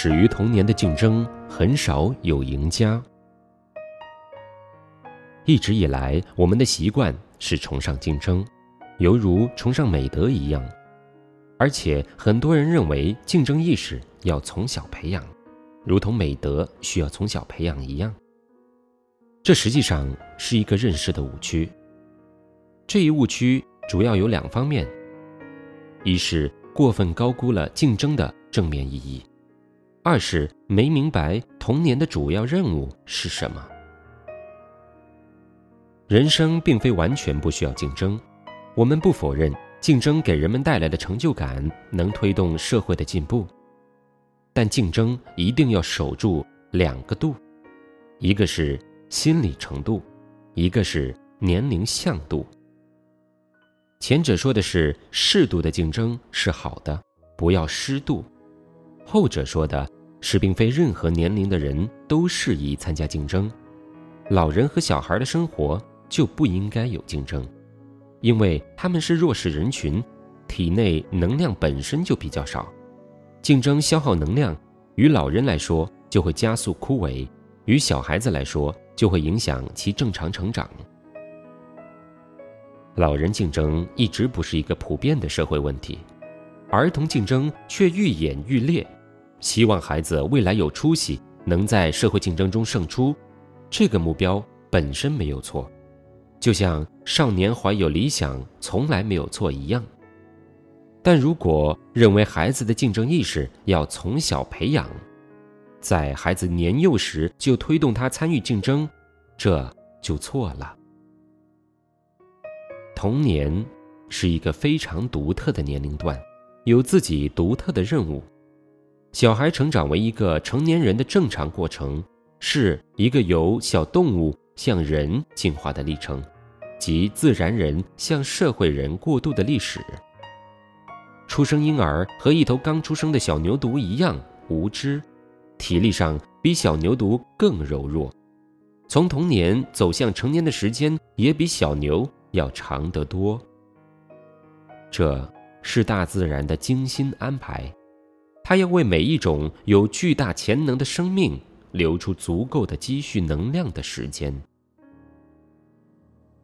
始于童年的竞争很少有赢家。一直以来，我们的习惯是崇尚竞争，犹如崇尚美德一样，而且很多人认为竞争意识要从小培养，如同美德需要从小培养一样。这实际上是一个认识的误区。这一误区主要有两方面：一是过分高估了竞争的正面意义。二是没明白童年的主要任务是什么。人生并非完全不需要竞争，我们不否认竞争给人们带来的成就感能推动社会的进步，但竞争一定要守住两个度，一个是心理程度，一个是年龄向度。前者说的是适度的竞争是好的，不要失度；后者说的。是，并非任何年龄的人都适宜参加竞争。老人和小孩的生活就不应该有竞争，因为他们是弱势人群，体内能量本身就比较少。竞争消耗能量，于老人来说就会加速枯萎，于小孩子来说就会影响其正常成长。老人竞争一直不是一个普遍的社会问题，儿童竞争却愈演愈烈。希望孩子未来有出息，能在社会竞争中胜出，这个目标本身没有错，就像少年怀有理想从来没有错一样。但如果认为孩子的竞争意识要从小培养，在孩子年幼时就推动他参与竞争，这就错了。童年是一个非常独特的年龄段，有自己独特的任务。小孩成长为一个成年人的正常过程，是一个由小动物向人进化的历程，即自然人向社会人过渡的历史。出生婴儿和一头刚出生的小牛犊一样无知，体力上比小牛犊更柔弱，从童年走向成年的时间也比小牛要长得多。这是大自然的精心安排。他要为每一种有巨大潜能的生命留出足够的积蓄能量的时间，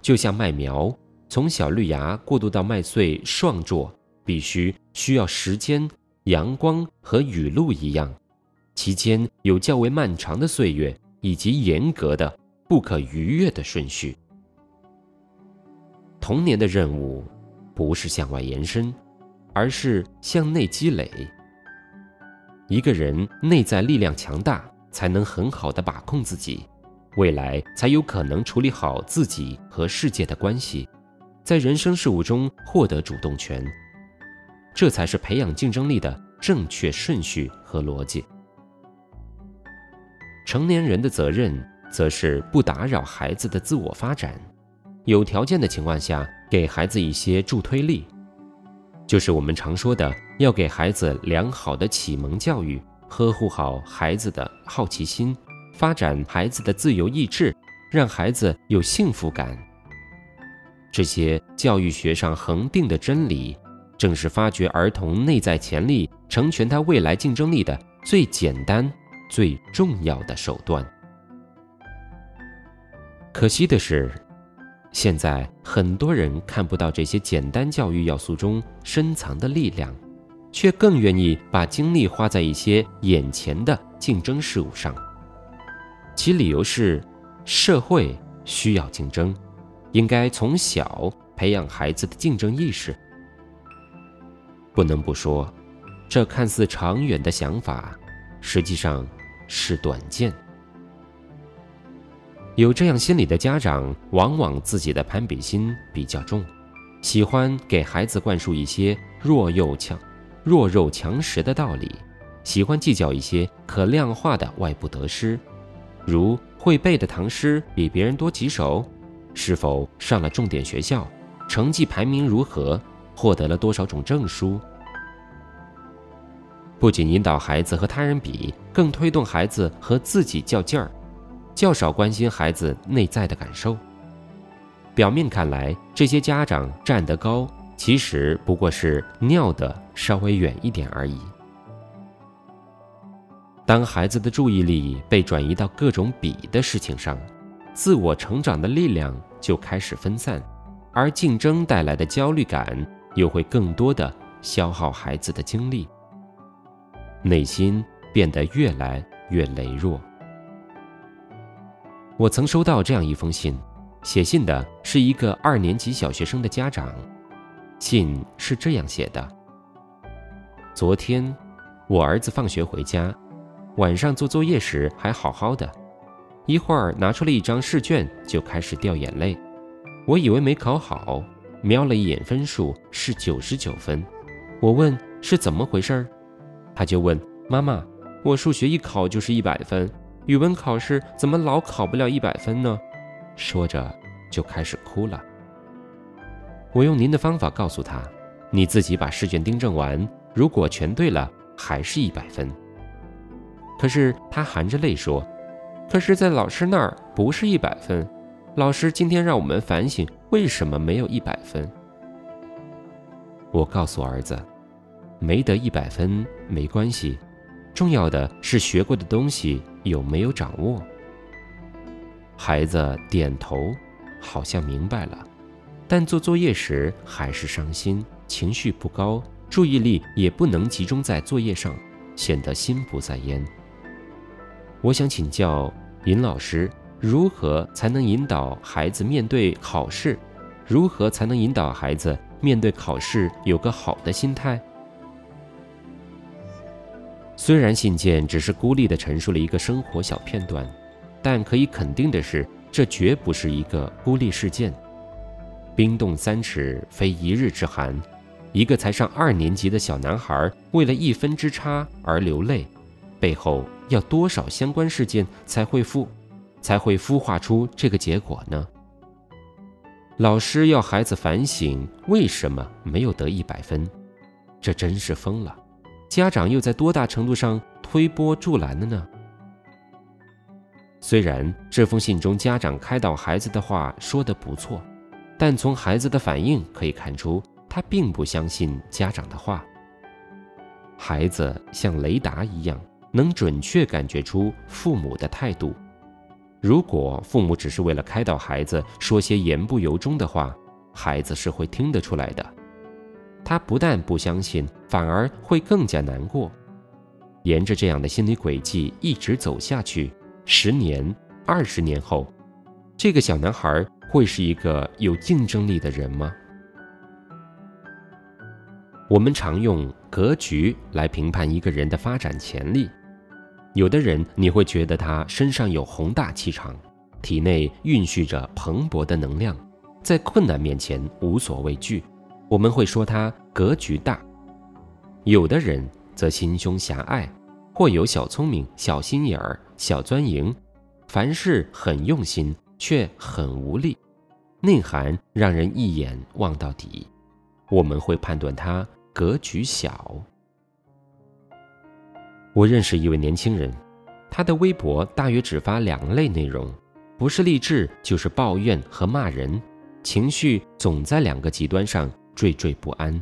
就像麦苗从小绿芽过渡到麦穗壮硕，必须需要时间、阳光和雨露一样，其间有较为漫长的岁月以及严格的、不可逾越的顺序。童年的任务不是向外延伸，而是向内积累。一个人内在力量强大，才能很好的把控自己，未来才有可能处理好自己和世界的关系，在人生事物中获得主动权。这才是培养竞争力的正确顺序和逻辑。成年人的责任，则是不打扰孩子的自我发展，有条件的情况下，给孩子一些助推力。就是我们常说的，要给孩子良好的启蒙教育，呵护好孩子的好奇心，发展孩子的自由意志，让孩子有幸福感。这些教育学上恒定的真理，正是发掘儿童内在潜力、成全他未来竞争力的最简单、最重要的手段。可惜的是。现在很多人看不到这些简单教育要素中深藏的力量，却更愿意把精力花在一些眼前的竞争事物上。其理由是，社会需要竞争，应该从小培养孩子的竞争意识。不能不说，这看似长远的想法，实际上是短见。有这样心理的家长，往往自己的攀比心比较重，喜欢给孩子灌输一些弱肉强、弱肉强食的道理，喜欢计较一些可量化的外部得失，如会背的唐诗比别人多几首，是否上了重点学校，成绩排名如何，获得了多少种证书。不仅引导孩子和他人比，更推动孩子和自己较劲儿。较少关心孩子内在的感受。表面看来，这些家长站得高，其实不过是尿得稍微远一点而已。当孩子的注意力被转移到各种比的事情上，自我成长的力量就开始分散，而竞争带来的焦虑感又会更多的消耗孩子的精力，内心变得越来越羸弱。我曾收到这样一封信，写信的是一个二年级小学生的家长，信是这样写的：昨天，我儿子放学回家，晚上做作业时还好好的。一会儿拿出了一张试卷，就开始掉眼泪。我以为没考好，瞄了一眼分数是九十九分。我问是怎么回事，他就问妈妈：“我数学一考就是一百分，语文考试怎么老考不了一百分呢？”说着就开始哭了。我用您的方法告诉他：“你自己把试卷订正完，如果全对了，还是一百分。”可是他含着泪说。可是，在老师那儿不是一百分。老师今天让我们反省，为什么没有一百分？我告诉儿子，没得一百分没关系，重要的是学过的东西有没有掌握。孩子点头，好像明白了，但做作业时还是伤心，情绪不高，注意力也不能集中在作业上，显得心不在焉。我想请教尹老师，如何才能引导孩子面对考试？如何才能引导孩子面对考试有个好的心态？虽然信件只是孤立地陈述了一个生活小片段，但可以肯定的是，这绝不是一个孤立事件。冰冻三尺，非一日之寒。一个才上二年级的小男孩为了一分之差而流泪，背后。要多少相关事件才会孵，才会孵化出这个结果呢？老师要孩子反省为什么没有得一百分，这真是疯了。家长又在多大程度上推波助澜了呢？虽然这封信中家长开导孩子的话说得不错，但从孩子的反应可以看出，他并不相信家长的话。孩子像雷达一样。能准确感觉出父母的态度。如果父母只是为了开导孩子说些言不由衷的话，孩子是会听得出来的。他不但不相信，反而会更加难过。沿着这样的心理轨迹一直走下去，十年、二十年后，这个小男孩会是一个有竞争力的人吗？我们常用格局来评判一个人的发展潜力。有的人你会觉得他身上有宏大气场，体内蕴蓄着蓬勃的能量，在困难面前无所畏惧，我们会说他格局大。有的人则心胸狭隘，或有小聪明、小心眼儿、小钻营，凡事很用心却很无力，内涵让人一眼望到底，我们会判断他格局小。我认识一位年轻人，他的微博大约只发两类内容，不是励志就是抱怨和骂人，情绪总在两个极端上惴惴不安。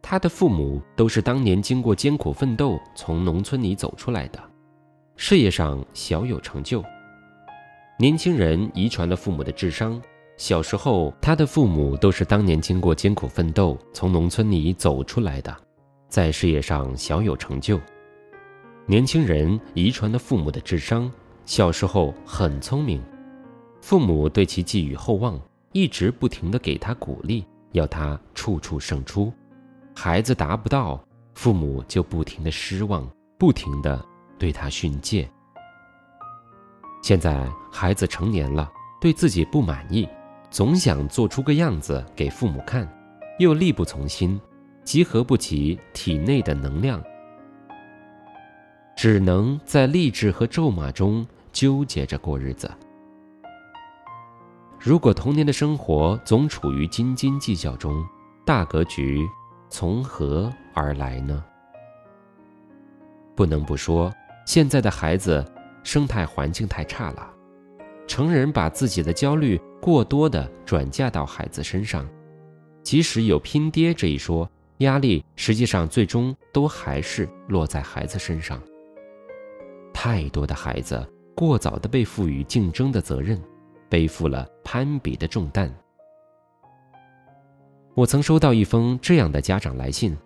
他的父母都是当年经过艰苦奋斗从农村里走出来的，事业上小有成就。年轻人遗传了父母的智商，小时候他的父母都是当年经过艰苦奋斗从农村里走出来的。在事业上小有成就，年轻人遗传了父母的智商，小时候很聪明，父母对其寄予厚望，一直不停的给他鼓励，要他处处胜出。孩子达不到，父母就不停的失望，不停的对他训诫。现在孩子成年了，对自己不满意，总想做出个样子给父母看，又力不从心。集合不起体内的能量，只能在励志和咒骂中纠结着过日子。如果童年的生活总处于斤斤计较中，大格局从何而来呢？不能不说，现在的孩子生态环境太差了，成人把自己的焦虑过多的转嫁到孩子身上，即使有拼爹这一说。压力实际上最终都还是落在孩子身上。太多的孩子过早的被赋予竞争的责任，背负了攀比的重担。我曾收到一封这样的家长来信，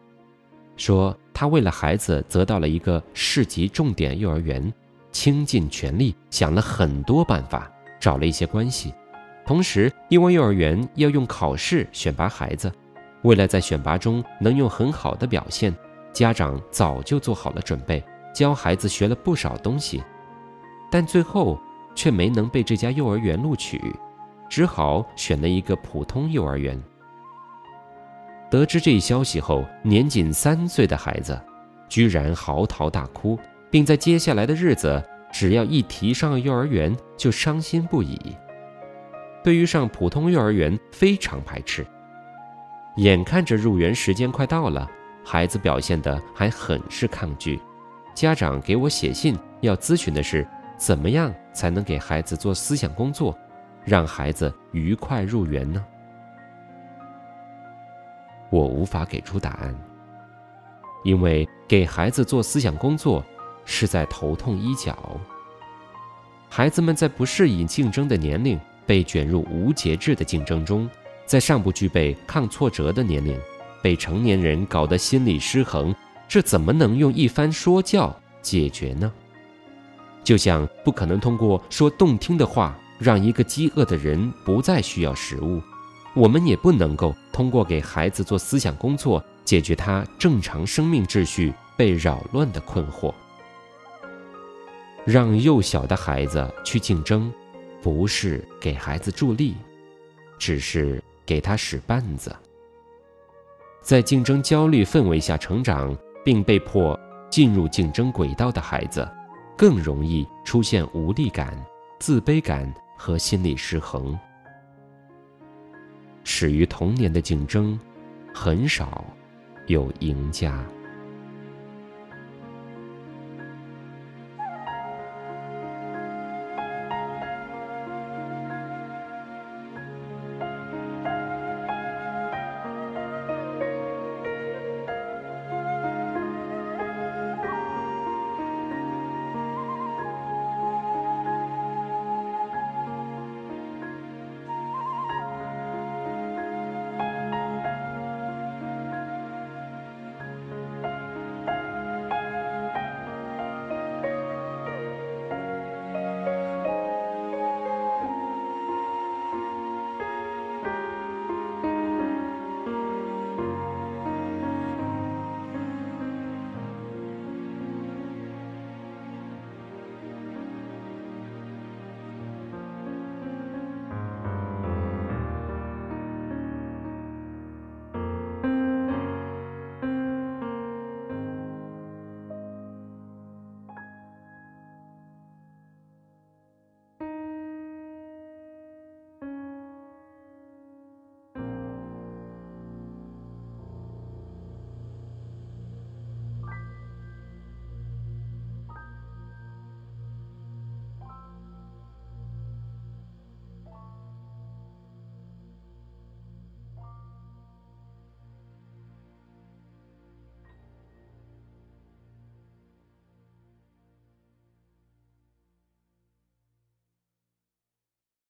说他为了孩子得到了一个市级重点幼儿园，倾尽全力想了很多办法，找了一些关系，同时因为幼儿园要用考试选拔孩子。为了在选拔中能用很好的表现，家长早就做好了准备，教孩子学了不少东西，但最后却没能被这家幼儿园录取，只好选了一个普通幼儿园。得知这一消息后，年仅三岁的孩子居然嚎啕大哭，并在接下来的日子，只要一提上幼儿园就伤心不已。对于上普通幼儿园非常排斥。眼看着入园时间快到了，孩子表现得还很是抗拒。家长给我写信要咨询的是，怎么样才能给孩子做思想工作，让孩子愉快入园呢？我无法给出答案，因为给孩子做思想工作是在头痛医脚。孩子们在不适应竞争的年龄，被卷入无节制的竞争中。在尚不具备抗挫折的年龄，被成年人搞得心理失衡，这怎么能用一番说教解决呢？就像不可能通过说动听的话让一个饥饿的人不再需要食物，我们也不能够通过给孩子做思想工作解决他正常生命秩序被扰乱的困惑。让幼小的孩子去竞争，不是给孩子助力，只是。给他使绊子，在竞争焦虑氛围下成长并被迫进入竞争轨道的孩子，更容易出现无力感、自卑感和心理失衡。始于童年的竞争，很少有赢家。